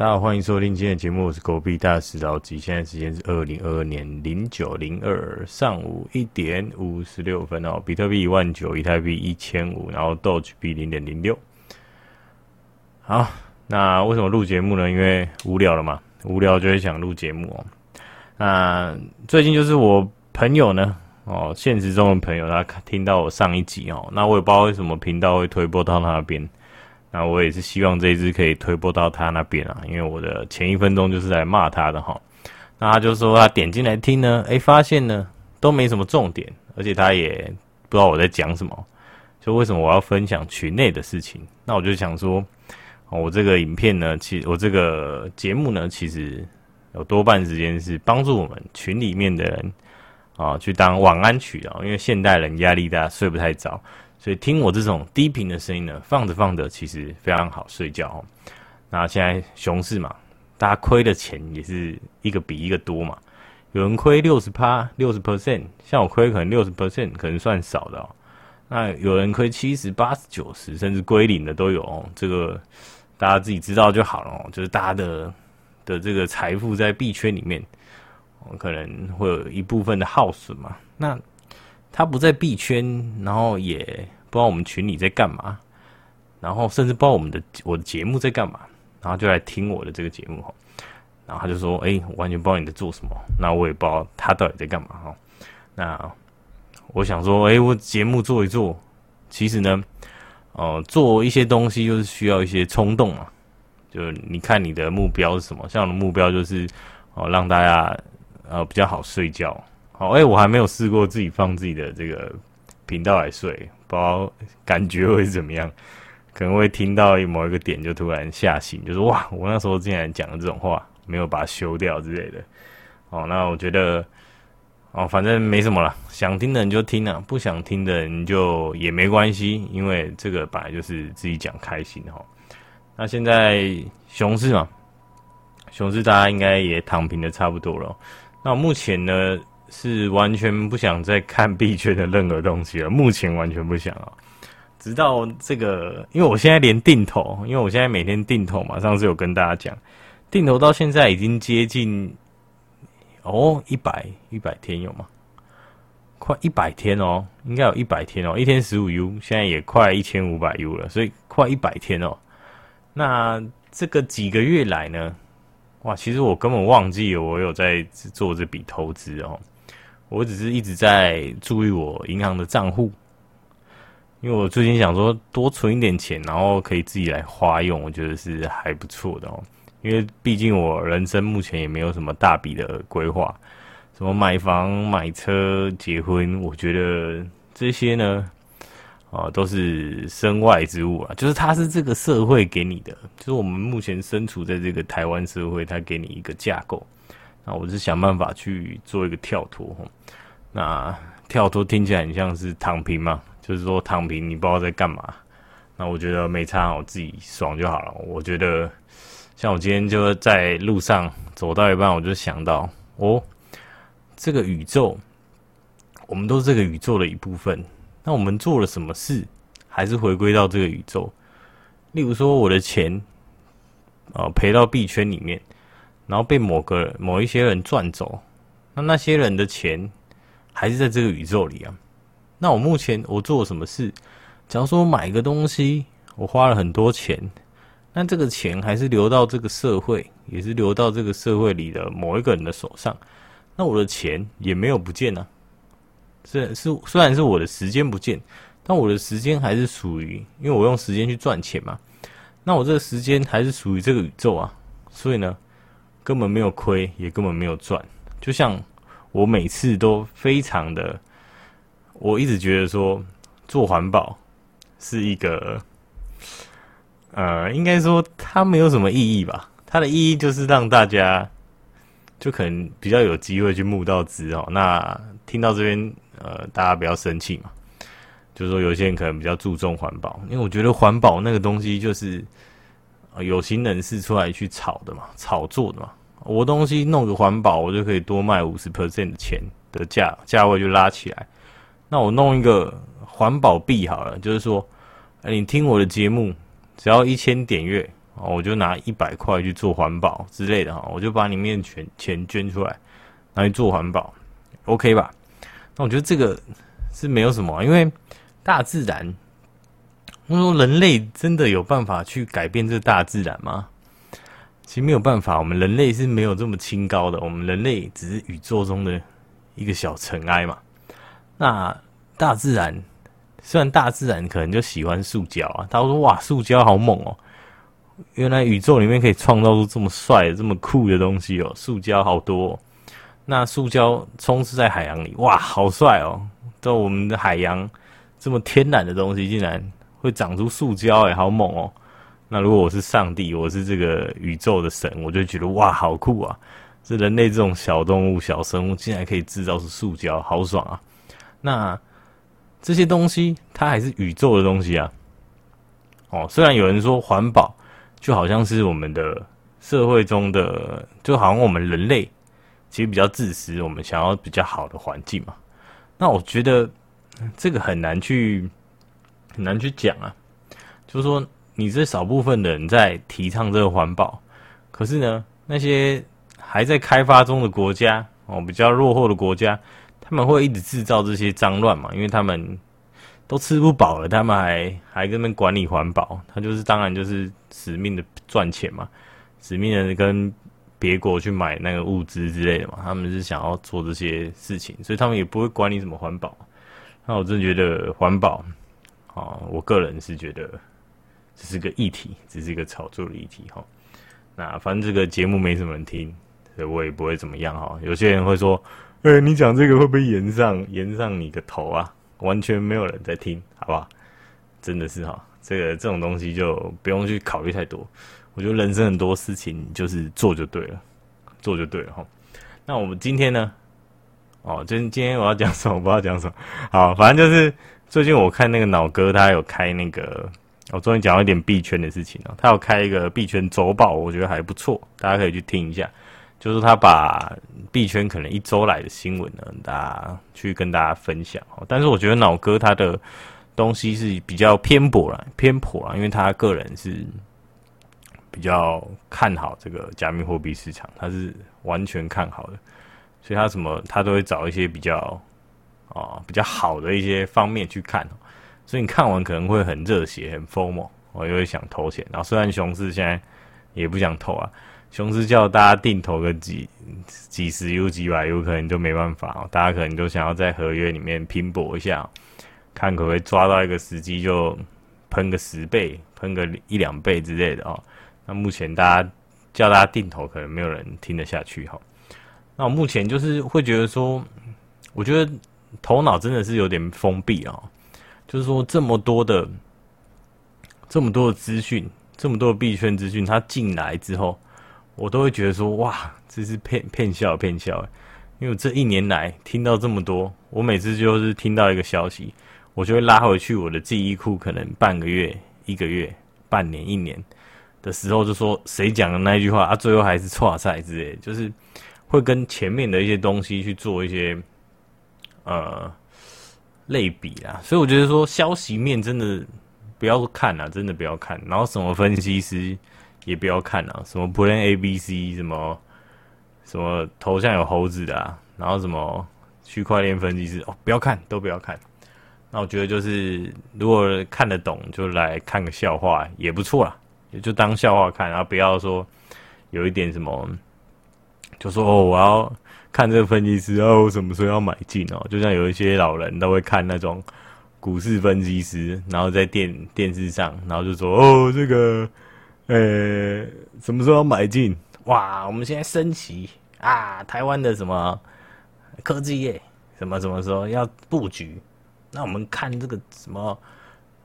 大家好，欢迎收听今天的节目，我是狗币大师老吉。现在时间是二零二二年零九零二上午一点五十六分哦。比特币一万九，以太币一千五，然后 Doge 币零点零六。好，那为什么录节目呢？因为无聊了嘛，无聊就会想录节目哦。那最近就是我朋友呢，哦，现实中的朋友，他听到我上一集哦，那我也不知道为什么频道会推播到那边。那我也是希望这一支可以推播到他那边啊，因为我的前一分钟就是来骂他的哈。那他就说他点进来听呢，诶，发现呢都没什么重点，而且他也不知道我在讲什么，就为什么我要分享群内的事情？那我就想说，我这个影片呢，其实我这个节目呢，其实有多半时间是帮助我们群里面的人啊去当晚安曲啊，因为现代人压力大，睡不太着。所以听我这种低频的声音呢，放着放着其实非常好睡觉哦。那现在熊市嘛，大家亏的钱也是一个比一个多嘛。有人亏六十趴、六十 percent，像我亏可能六十 percent，可能算少的哦。那有人亏七十、八十、九十，甚至归零的都有哦。这个大家自己知道就好了哦。就是大家的的这个财富在币圈里面，可能会有一部分的耗损嘛。那他不在币圈，然后也不知道我们群里在干嘛，然后甚至不知道我们的我的节目在干嘛，然后就来听我的这个节目哈，然后他就说：“哎，我完全不知道你在做什么。”那我也不知道他到底在干嘛哈。那我想说：“哎，我节目做一做，其实呢，呃，做一些东西就是需要一些冲动嘛。就你看你的目标是什么？像我的目标就是哦，让大家呃比较好睡觉。”好，哎、我还没有试过自己放自己的这个频道来睡，不知道感觉会怎么样，可能会听到某一个点就突然吓醒，就是哇，我那时候竟然讲了这种话，没有把它修掉之类的。哦，那我觉得，哦，反正没什么了，想听的人就听啊，不想听的人就也没关系，因为这个本来就是自己讲开心哈。那现在熊市嘛，熊市大家应该也躺平的差不多了。那目前呢？是完全不想再看 币圈的任何东西了，目前完全不想啊。直到这个，因为我现在连定投，因为我现在每天定投嘛，上次有跟大家讲，定投到现在已经接近哦一百一百天有吗？快一百天哦，应该有一百天哦，一天十五 U，现在也快一千五百 U 了，所以快一百天哦。那这个几个月来呢？哇，其实我根本忘记我有在做这笔投资哦。我只是一直在注意我银行的账户，因为我最近想说多存一点钱，然后可以自己来花用，我觉得是还不错的哦。因为毕竟我人生目前也没有什么大笔的规划，什么买房、买车、结婚，我觉得这些呢，啊，都是身外之物啊。就是它是这个社会给你的，就是我们目前身处在这个台湾社会，它给你一个架构。那我是想办法去做一个跳脱，那跳脱听起来很像是躺平嘛，就是说躺平你不知道在干嘛。那我觉得没差，我自己爽就好了。我觉得像我今天就在路上走到一半，我就想到哦，这个宇宙，我们都是这个宇宙的一部分。那我们做了什么事，还是回归到这个宇宙？例如说，我的钱啊赔到币圈里面。然后被某个某一些人赚走，那那些人的钱还是在这个宇宙里啊。那我目前我做什么事？假如说我买一个东西，我花了很多钱，那这个钱还是流到这个社会，也是流到这个社会里的某一个人的手上。那我的钱也没有不见啊。是是，虽然是我的时间不见，但我的时间还是属于，因为我用时间去赚钱嘛。那我这个时间还是属于这个宇宙啊。所以呢，根本没有亏，也根本没有赚。就像我每次都非常的，我一直觉得说做环保是一个，呃，应该说它没有什么意义吧。它的意义就是让大家就可能比较有机会去募到资哦。那听到这边，呃，大家不要生气嘛。就是说有些人可能比较注重环保，因为我觉得环保那个东西就是。啊有心人士出来去炒的嘛，炒作的嘛。我东西弄个环保，我就可以多卖五十 percent 的钱的价价位就拉起来。那我弄一个环保币好了，就是说，欸，你听我的节目，只要一千点阅，哦，我就拿一百块去做环保之类的哈，我就把里面全钱捐出来，拿去做环保，OK 吧？那我觉得这个是没有什么，因为大自然，我说人类真的有办法去改变这大自然吗？其实没有办法，我们人类是没有这么清高的，我们人类只是宇宙中的一个小尘埃嘛。那大自然，虽然大自然可能就喜欢塑胶啊，他说哇，塑胶好猛哦。原来宇宙里面可以创造出这么帅、这么酷的东西哦！塑胶好多，那塑胶充斥在海洋里，哇，好帅哦！在我们的海洋这么天然的东西，竟然会长出塑胶，哎，好猛哦！那如果我是上帝，我是这个宇宙的神，我就觉得哇，好酷啊！这人类这种小动物、小生物，竟然可以制造出塑胶，好爽啊！那这些东西，它还是宇宙的东西啊！哦，虽然有人说环保。就好像是我们的社会中的，就好像我们人类其实比较自私，我们想要比较好的环境嘛。那我觉得这个很难去很难去讲啊。就是说，你这少部分人在提倡这个环保，可是呢，那些还在开发中的国家哦，比较落后的国家，他们会一直制造这些脏乱嘛，因为他们。都吃不饱了，他们还还跟那边管理环保，他就是当然就是死命的赚钱嘛，死命的跟别国去买那个物资之类的嘛，他们是想要做这些事情，所以他们也不会管你什么环保。那我真觉得环保，啊，我个人是觉得这是个议题，只是一个炒作的议题哈。那反正这个节目没什么人听，所以我也不会怎么样哈。有些人会说，哎、你讲这个会不会炎上炎上你的头啊？完全没有人在听，好不好？真的是哈，这个这种东西就不用去考虑太多。我觉得人生很多事情就是做就对了，做就对了哈。那我们今天呢？哦，今今天我要讲什么？我不知道讲什么。好，反正就是最近我看那个脑哥，他有开那个，我终于讲到一点币圈的事情了。他有开一个币圈周报，我觉得还不错，大家可以去听一下。就是他把币圈可能一周来的新闻呢，大家去跟大家分享。但是我觉得脑哥他的东西是比较偏颇啦，偏颇啦，因为他个人是比较看好这个加密货币市场，他是完全看好的，所以他什么他都会找一些比较啊比较好的一些方面去看，所以你看完可能会很热血、很 FOMO，我又会想投钱。然后虽然熊市现在也不想投啊。熊市叫大家定投个几几十 U 几百 U，可能就没办法哦。大家可能都想要在合约里面拼搏一下，看可不可以抓到一个时机就喷个十倍，喷个一两倍之类的哦。那目前大家叫大家定投，可能没有人听得下去哈。那我目前就是会觉得说，我觉得头脑真的是有点封闭啊。就是说这么多的这么多的资讯，这么多的币圈资讯，它进来之后。我都会觉得说，哇，这是骗骗笑骗笑，因为我这一年来听到这么多，我每次就是听到一个消息，我就会拉回去我的记忆库，可能半个月、一个月、半年、一年的时候，就说谁讲的那句话啊，最后还是错赛之类，就是会跟前面的一些东西去做一些呃类比啦。所以我觉得说，消息面真的不要看啊，真的不要看，然后什么分析师。也不要看啊，什么 Plan A B C，什么什么头像有猴子的啊，然后什么区块链分析师哦，不要看，都不要看。那我觉得就是，如果看得懂，就来看个笑话也不错啦，也就当笑话看，然后不要说有一点什么，就说哦，我要看这个分析师哦，什么时候要买进哦？就像有一些老人都会看那种股市分析师，然后在电电视上，然后就说哦，这个。呃、什么时候要买进？哇，我们现在升旗啊！台湾的什么科技业，什么什么时候要布局？那我们看这个什么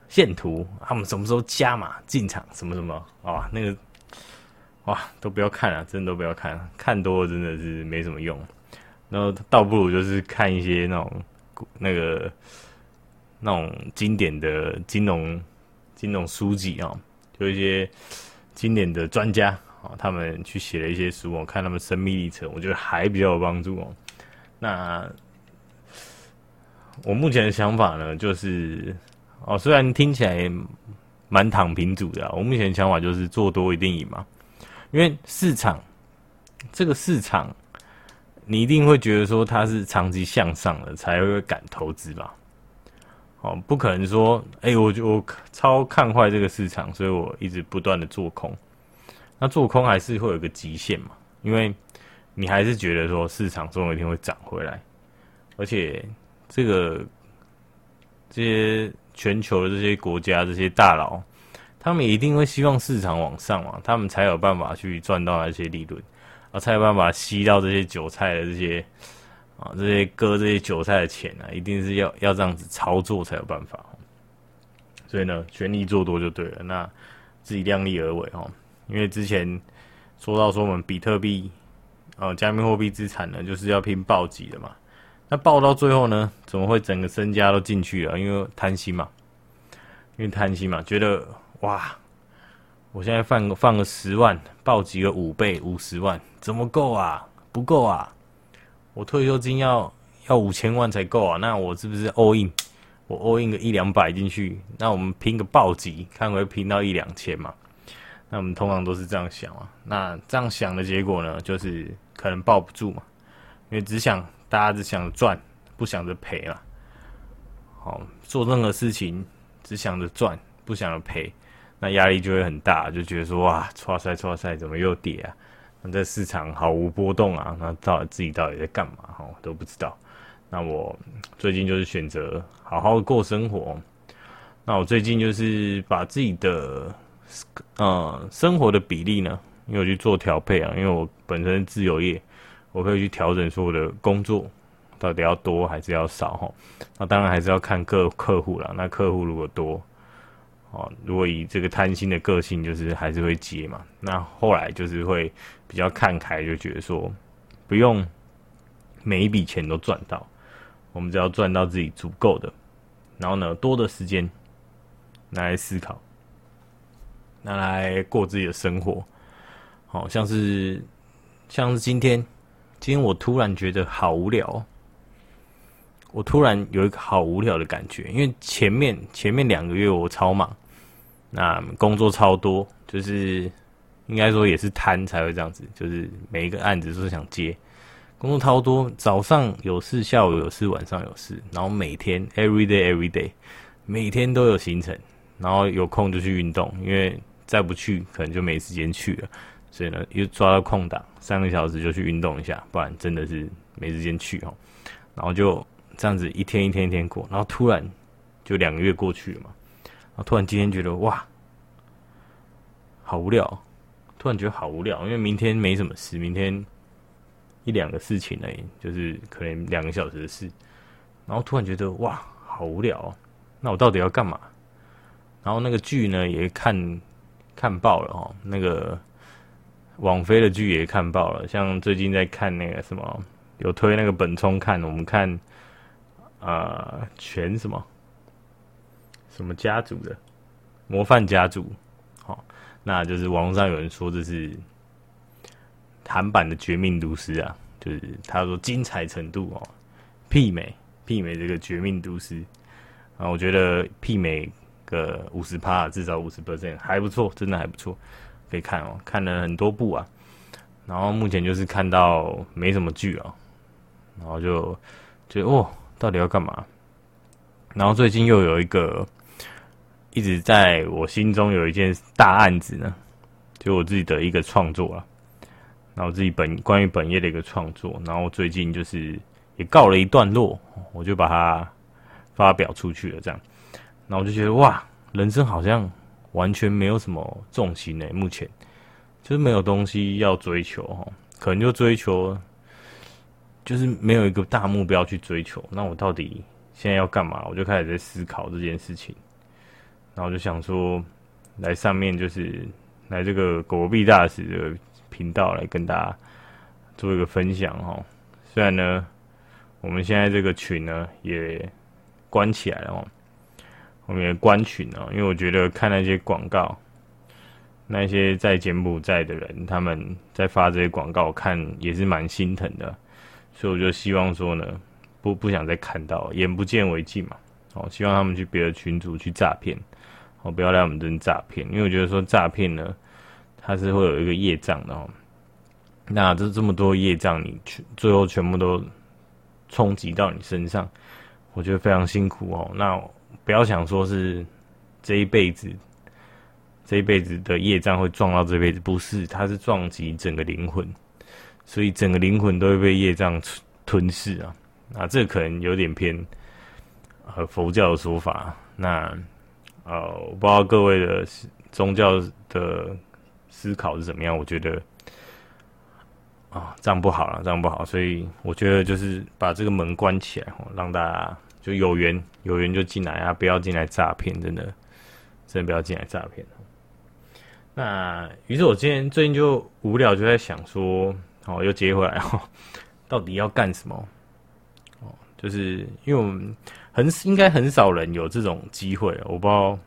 线图，他们什么时候加码进场？什么什么啊？那个哇，都不要看了，真的都不要看了，看多了真的是没什么用。然后倒不如就是看一些那种那个那种经典的金融金融书籍啊，就一些。经典的专家啊，他们去写了一些书，我看他们生命历程，我觉得还比较有帮助哦。那我目前的想法呢，就是哦，虽然听起来蛮躺平主的。我目前的想法就是做多一定赢嘛，因为市场这个市场，你一定会觉得说它是长期向上的，才会敢投资吧。哦，不可能说，哎、我就我超看坏这个市场，所以我一直不断的做空。那做空还是会有个极限嘛，因为你还是觉得说市场总有一天会涨回来，而且这个这些全球的这些国家这些大佬，他们一定会希望市场往上嘛，他们才有办法去赚到那些利润，啊，才有办法吸到这些韭菜的这些。啊，这些割这些韭菜的钱啊，一定是要要这样子操作才有办法。所以呢，全力做多就对了。那自己量力而为哦。因为之前说到说我们比特币，呃，加密货币资产呢，就是要拼暴击的嘛。那爆到最后呢，怎么会整个身家都进去了？因为贪心嘛，因为贪心嘛，觉得哇，我现在放个放个十万，暴击个五倍五十万，怎么够啊？不够啊！我退休金要要五千万才够啊！那我是不是 all in？我 all in 个一两百进去，那我们拼个暴击，看会拼到一两千嘛？那我们通常都是这样想啊。那这样想的结果呢，就是可能抱不住嘛，因为只想大家只想赚，不想着赔啊。好，做任何事情只想着赚，不想着赔，那压力就会很大，就觉得说哇，唰塞唰赛，怎么又跌啊？那这市场毫无波动啊，那到底自己到底在干嘛？哈，都不知道。那我最近就是选择好好过生活。那我最近就是把自己的呃生活的比例呢，因为我去做调配啊，因为我本身自由业，我可以去调整说我的工作到底要多还是要少哈。那当然还是要看各客户啦。那客户如果多。哦，如果以这个贪心的个性，就是还是会接嘛。那后来就是会比较看开，就觉得说不用每一笔钱都赚到，我们只要赚到自己足够的，然后呢，多的时间拿来思考，拿来过自己的生活。好像是像是今天，今天我突然觉得好无聊，我突然有一个好无聊的感觉，因为前面前面两个月我超忙。那工作超多，就是应该说也是贪才会这样子，就是每一个案子都是想接，工作超多，早上有事，下午有事，晚上有事，然后每天 every day every day，每天都有行程，然后有空就去运动，因为再不去可能就没时间去了，所以呢又抓到空档，三个小时就去运动一下，不然真的是没时间去哦。然后就这样子一天一天一天过，然后突然就两个月过去了嘛。然后突然今天觉得哇，好无聊！突然觉得好无聊，因为明天没什么事，明天一两个事情而已，就是可能两个小时的事。然后突然觉得哇，好无聊！那我到底要干嘛？然后那个剧呢也看看爆了哦，那个网飞的剧也看爆了。像最近在看那个什么，有推那个本聪看，我们看啊、呃、全什么？什么家族的模范家族？好、哦，那就是网络上有人说这是韩版的《绝命毒师》啊，就是他说精彩程度哦，媲美媲美这个《绝命毒师》啊，我觉得媲美个五十趴，至少五十 percent 还不错，真的还不错，可以看哦，看了很多部啊，然后目前就是看到没什么剧啊，然后就觉得哦，到底要干嘛？然后最近又有一个。一直在我心中有一件大案子呢，就我自己的一个创作啊，然后自己本关于本业的一个创作，然后最近就是也告了一段落，我就把它发表出去了，这样，然后我就觉得哇，人生好像完全没有什么重心呢，目前就是没有东西要追求哈，可能就追求就是没有一个大目标去追求，那我到底现在要干嘛？我就开始在思考这件事情。然后就想说，来上面就是来这个狗币大使的频道来跟大家做一个分享哈。虽然呢，我们现在这个群呢也关起来了哦，我们也关群了，因为我觉得看那些广告，那些在柬埔寨的人他们在发这些广告，看也是蛮心疼的，所以我就希望说呢，不不想再看到，眼不见为净嘛。哦，希望他们去别的群组去诈骗。哦，不要来我们这边诈骗，因为我觉得说诈骗呢，它是会有一个业障的哦。那这这么多业障，你全最后全部都冲击到你身上，我觉得非常辛苦哦。那不要想说是这一辈子，这一辈子的业障会撞到这辈子，不是，它是撞击整个灵魂，所以整个灵魂都会被业障吞噬啊。啊，这可能有点偏呃佛教的说法。那呃，我不知道各位的宗教的思考是怎么样，我觉得。啊，这样不好了，这样不好，所以我觉得就是把这个门关起来，让大家就有缘有缘就进来啊，不要进来诈骗，真的，真的不要进来诈骗。那于是我今天最近就无聊，就在想说，哦，又接回来哦，到底要干什么？哦，就是因为我们很应该很少人有这种机会，我不知道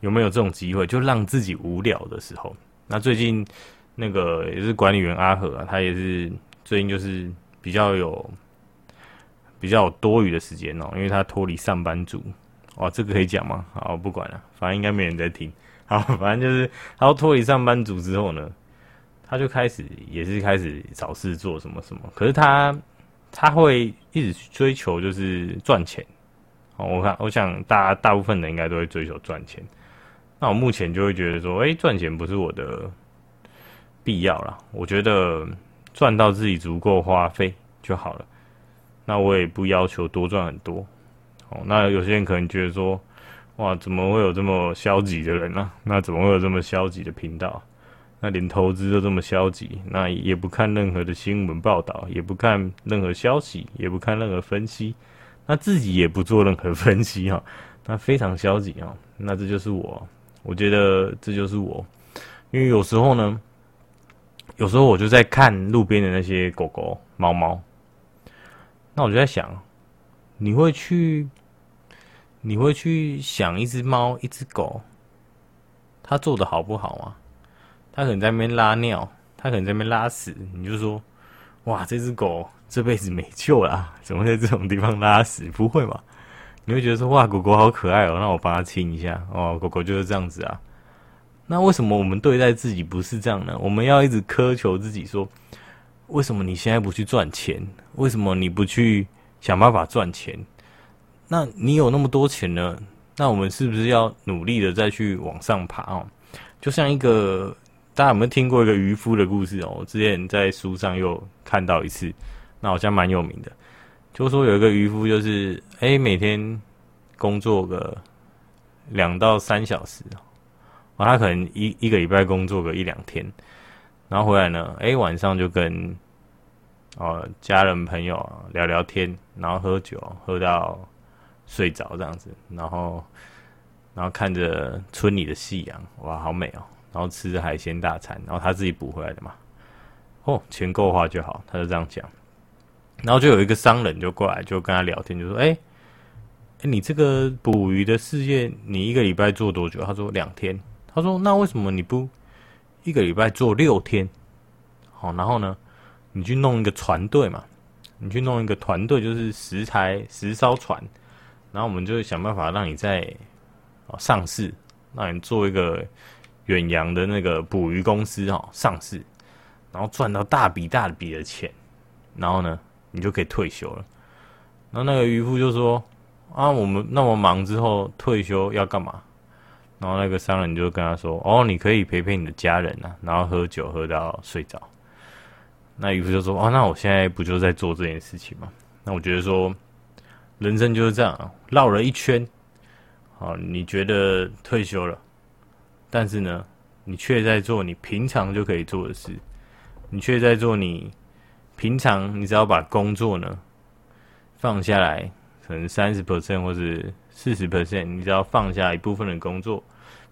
有没有这种机会，就让自己无聊的时候。那最近。那个也是管理员阿和啊，他也是最近就是比较有比较有多余的时间哦，因为他脱离上班族哦，这个可以讲吗？好，不管了，反正应该没人在听。好，反正就是他脱离上班族之后呢，他就开始也是开始找事做什么什么。可是他他会一直追求就是赚钱哦。我看我想大大部分人应该都会追求赚钱。那我目前就会觉得说，哎，赚钱不是我的。必要啦，我觉得赚到自己足够花费就好了。那我也不要求多赚很多。哦，那有些人可能觉得说，哇，怎么会有这么消极的人呢？那怎么会有这么消极的频道？那连投资都这么消极，那也不看任何的新闻报道，也不看任何消息，也不看任何分析，那自己也不做任何 分析哈，那非常消极啊。那这就是我，我觉得这就是我，因为有时候呢。有时候我就在看路边的那些狗狗、猫猫，那我就在想，你会去，你会去想一只猫、一只狗，它做的好不好吗？它可能在那边拉尿，它可能在那边拉屎，你就说，哇，这只狗这辈子没救了，怎么在这种地方拉屎？不会吧？你会觉得说，哇，狗狗好可爱哦，那我帮它亲一下哦，狗狗就是这样子啊。那为什么我们对待自己不是这样呢？我们要一直苛求自己说，为什么你现在不去赚钱？为什么你不去想办法赚钱？那你有那么多钱呢？那我们是不是要努力的再去往上爬哦？就像一个大家有没有听过一个渔夫的故事哦？我之前在书上又看到一次，那好像蛮有名的，就说有一个渔夫，就是诶每天工作个两到三小时。啊，他可能一一个礼拜工作个一两天，然后回来呢，哎，晚上就跟哦家人朋友聊聊天，然后喝酒喝到睡着这样子，然后然后看着村里的夕阳，哇，好美哦！然后吃海鲜大餐，然后他自己补回来的嘛，哦，钱够花就好，他就这样讲。然后就有一个商人就过来，就跟他聊天，就说：“哎，哎，你这个捕鱼的事业，你一个礼拜做多久？”他说：“两天。”他说：“那为什么你不一个礼拜做六天？好，然后呢，你去弄一个船队嘛，你去弄一个团队，就是十台十艘船，然后我们就想办法让你在上市，让你做一个远洋的那个捕鱼公司哦，上市，然后赚到大笔大笔的钱，然后呢，你就可以退休了。然后那个渔夫就说：啊，我们那么忙之后退休要干嘛？”然后那个商人就跟他说：“哦，你可以陪陪你的家人啊，然后喝酒喝到睡着。”那渔夫就说：“哦，那我现在不就在做这件事情吗？”那我觉得说，人生就是这样啊，绕了一圈。好，你觉得退休了，但是呢，你却在做你平常就可以做的事，你却在做你平常，你只要把工作呢放下来，可能三十 percent 或是。四十 percent，你只要放下一部分的工作，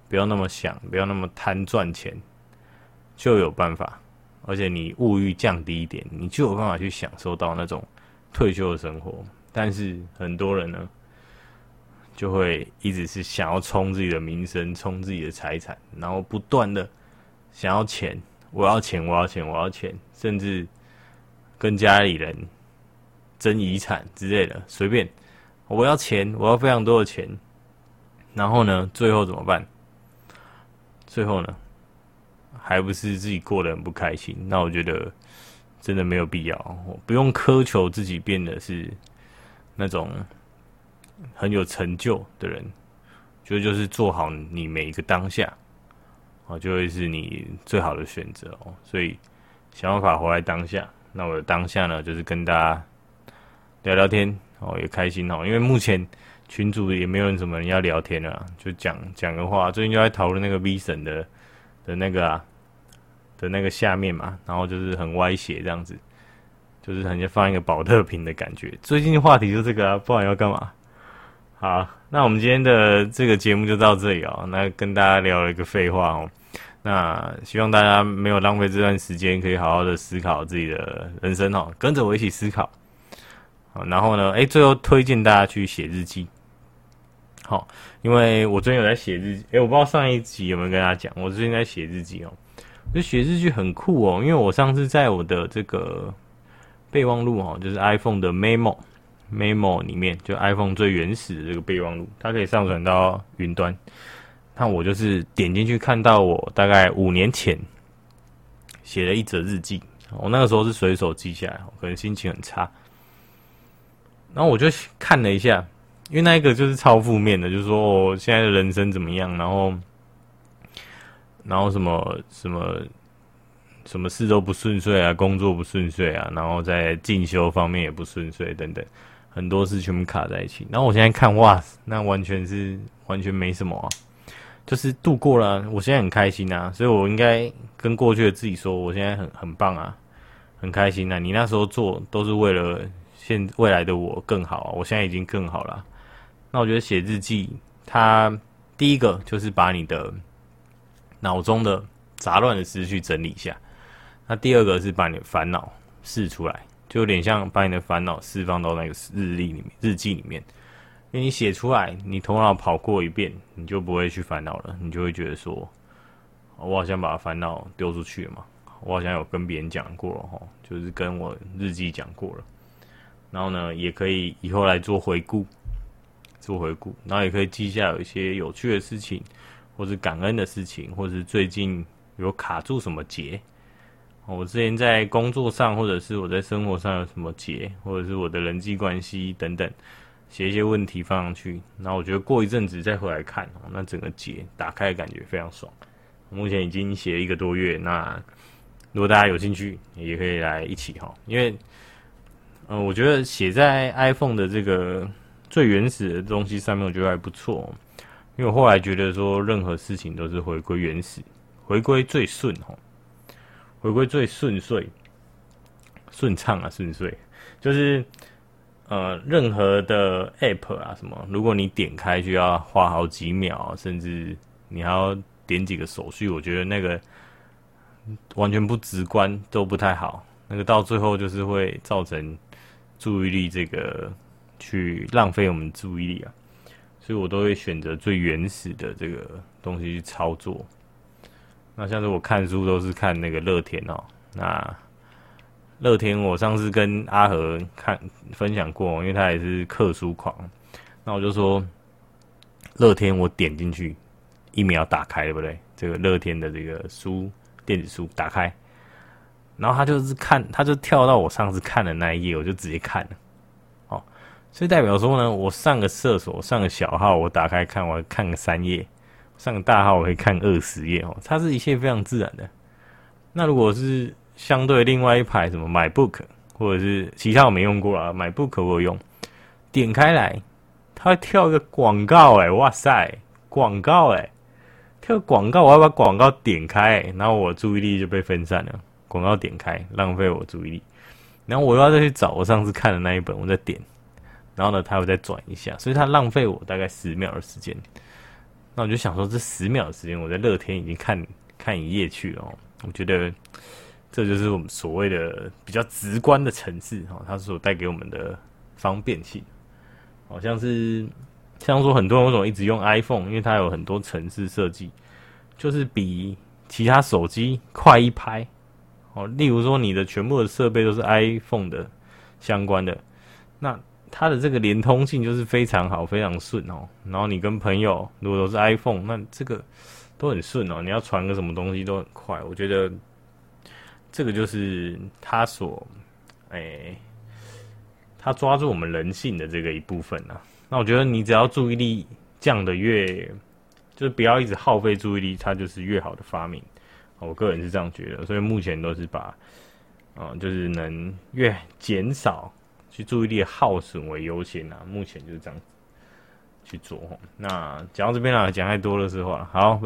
不要那么想，不要那么贪赚钱，就有办法。而且你物欲降低一点，你就有办法去享受到那种退休的生活。但是很多人呢，就会一直是想要冲自己的名声，冲自己的财产，然后不断的想要钱，我要钱，我要钱，我要钱，甚至跟家里人争遗产之类的，随便。我要钱，我要非常多的钱，然后呢，最后怎么办？最后呢，还不是自己过得很不开心？那我觉得真的没有必要，我不用苛求自己变得是那种很有成就的人，就就是做好你每一个当下，啊，就会是你最好的选择哦。所以想办法活在当下。那我的当下呢，就是跟大家聊聊天哦，也开心哦。因为目前群主也没有什么人要聊天了，就讲讲个话。最近就在讨论那个 V 神的的那个啊的那个下面嘛，然后就是很歪斜这样子，就是很像放一个宝特瓶的感觉。最近的话题就这个啊，不然要干嘛？好，那我们今天的这个节目就到这里哦。那跟大家聊了一个废话哦。那希望大家没有浪费这段时间，可以好好的思考自己的人生哦，跟着我一起思考。好，然后呢，哎，最后推荐大家去写日记。好，因为我最近有在写日记，哎，我不知道上一集有没有跟大家讲，我最近在写日记哦。就写日记很酷哦，因为我上次在我的这个备忘录哦，就是 iPhone 的 Memo Memo 里面，就 iPhone 最原始的这个备忘录，它可以上传到云端。那我就是点进去看到我大概五年前写了一则日记，我那个时候是随手记下来，可能心情很差，然后我就看了一下，因为那一个就是超负面的，就是说我现在的人生怎么样，然后然后什么什么什么事都不顺遂啊，工作不顺遂啊，然后在进修方面也不顺遂等等，很多事全部卡在一起。然后我现在看，哇，那完全是完全没什么啊。就是度过了，我现在很开心啊，所以我应该跟过去的自己说，我现在很很棒啊，很开心啊。你那时候做都是为了现未来的我更好，我现在已经更好了。那我觉得写日记，它第一个就是把你的脑中的杂乱的思绪整理一下，那第二个是把你的烦恼释出来，就有点像把你的烦恼释放到那个日历里面、日记里面。因为你写出来，你头脑跑过一遍，你就不会去烦恼了。你就会觉得说，我好像把烦恼丢出去了嘛。我好像有跟别人讲过了哈，就是跟我日记讲过了。然后呢，也可以以后来做回顾，做回顾，然后也可以记下有一些有趣的事情，或是感恩的事情，或是最近有卡住什么结。我之前在工作上，或者是我在生活上有什么结，或者是我的人际关系等等。写一些问题放上去，那我觉得过一阵子再回来看，那整个结打开的感觉非常爽。目前已经写了一个多月，那如果大家有兴趣，也可以来一起哈。因为，呃，我觉得写在 iPhone 的这个最原始的东西上面，我觉得还不错。因为我后来觉得说，任何事情都是回归原始，回归最顺哈，回归最顺遂、顺畅啊，顺遂就是。呃，任何的 App 啊，什么，如果你点开就要花好几秒，甚至你还要点几个手续，我觉得那个完全不直观，都不太好。那个到最后就是会造成注意力这个去浪费我们注意力啊，所以我都会选择最原始的这个东西去操作。那像是我看书都是看那个乐天哦，那。乐天，我上次跟阿和看分享过，因为他也是客书狂，那我就说，乐天我点进去，一秒打开，对不对？这个乐天的这个书电子书打开，然后他就是看，他就跳到我上次看的那一页，我就直接看了，哦，所以代表说呢，我上个厕所，上个小号，我打开看，我看个三页，上个大号，我可以看二十页哦，它是一切非常自然的。那如果是相对另外一排什么 MyBook 或者是其他我没用过啊，MyBook 我有用，点开来，它会跳一个广告哎，哇塞，广告哎，跳广告，我要把广告点开，然后我注意力就被分散了，广告点开，浪费我注意力，然后我要再去找我上次看的那一本，我再点，然后呢，它会再转一下，所以它浪费我大概十秒的时间，那我就想说，这十秒的时间我在乐天已经看看一页去了哦，我觉得。这就是我们所谓的比较直观的城市哈，它所带给我们的方便性，好像是像说很多人为什么一直用 iPhone，因为它有很多城市设计，就是比其他手机快一拍哦。例如说，你的全部的设备都是 iPhone 的相关的，那它的这个连通性就是非常好，非常顺哦。然后你跟朋友如果都是 iPhone，那这个都很顺哦。你要传个什么东西都很快，我觉得这个就是它所，哎、欸，抓住我们人性的这个一部分啊。那我觉得你只要注意力降得越，就是不要一直耗费注意力，它就是越好的发明。我个人是这样觉得，所以目前都是把，啊、呃，就是能越减少去注意力耗损为优先啊。目前就是这样子去做。那讲到这边啦，讲太多了是话，好。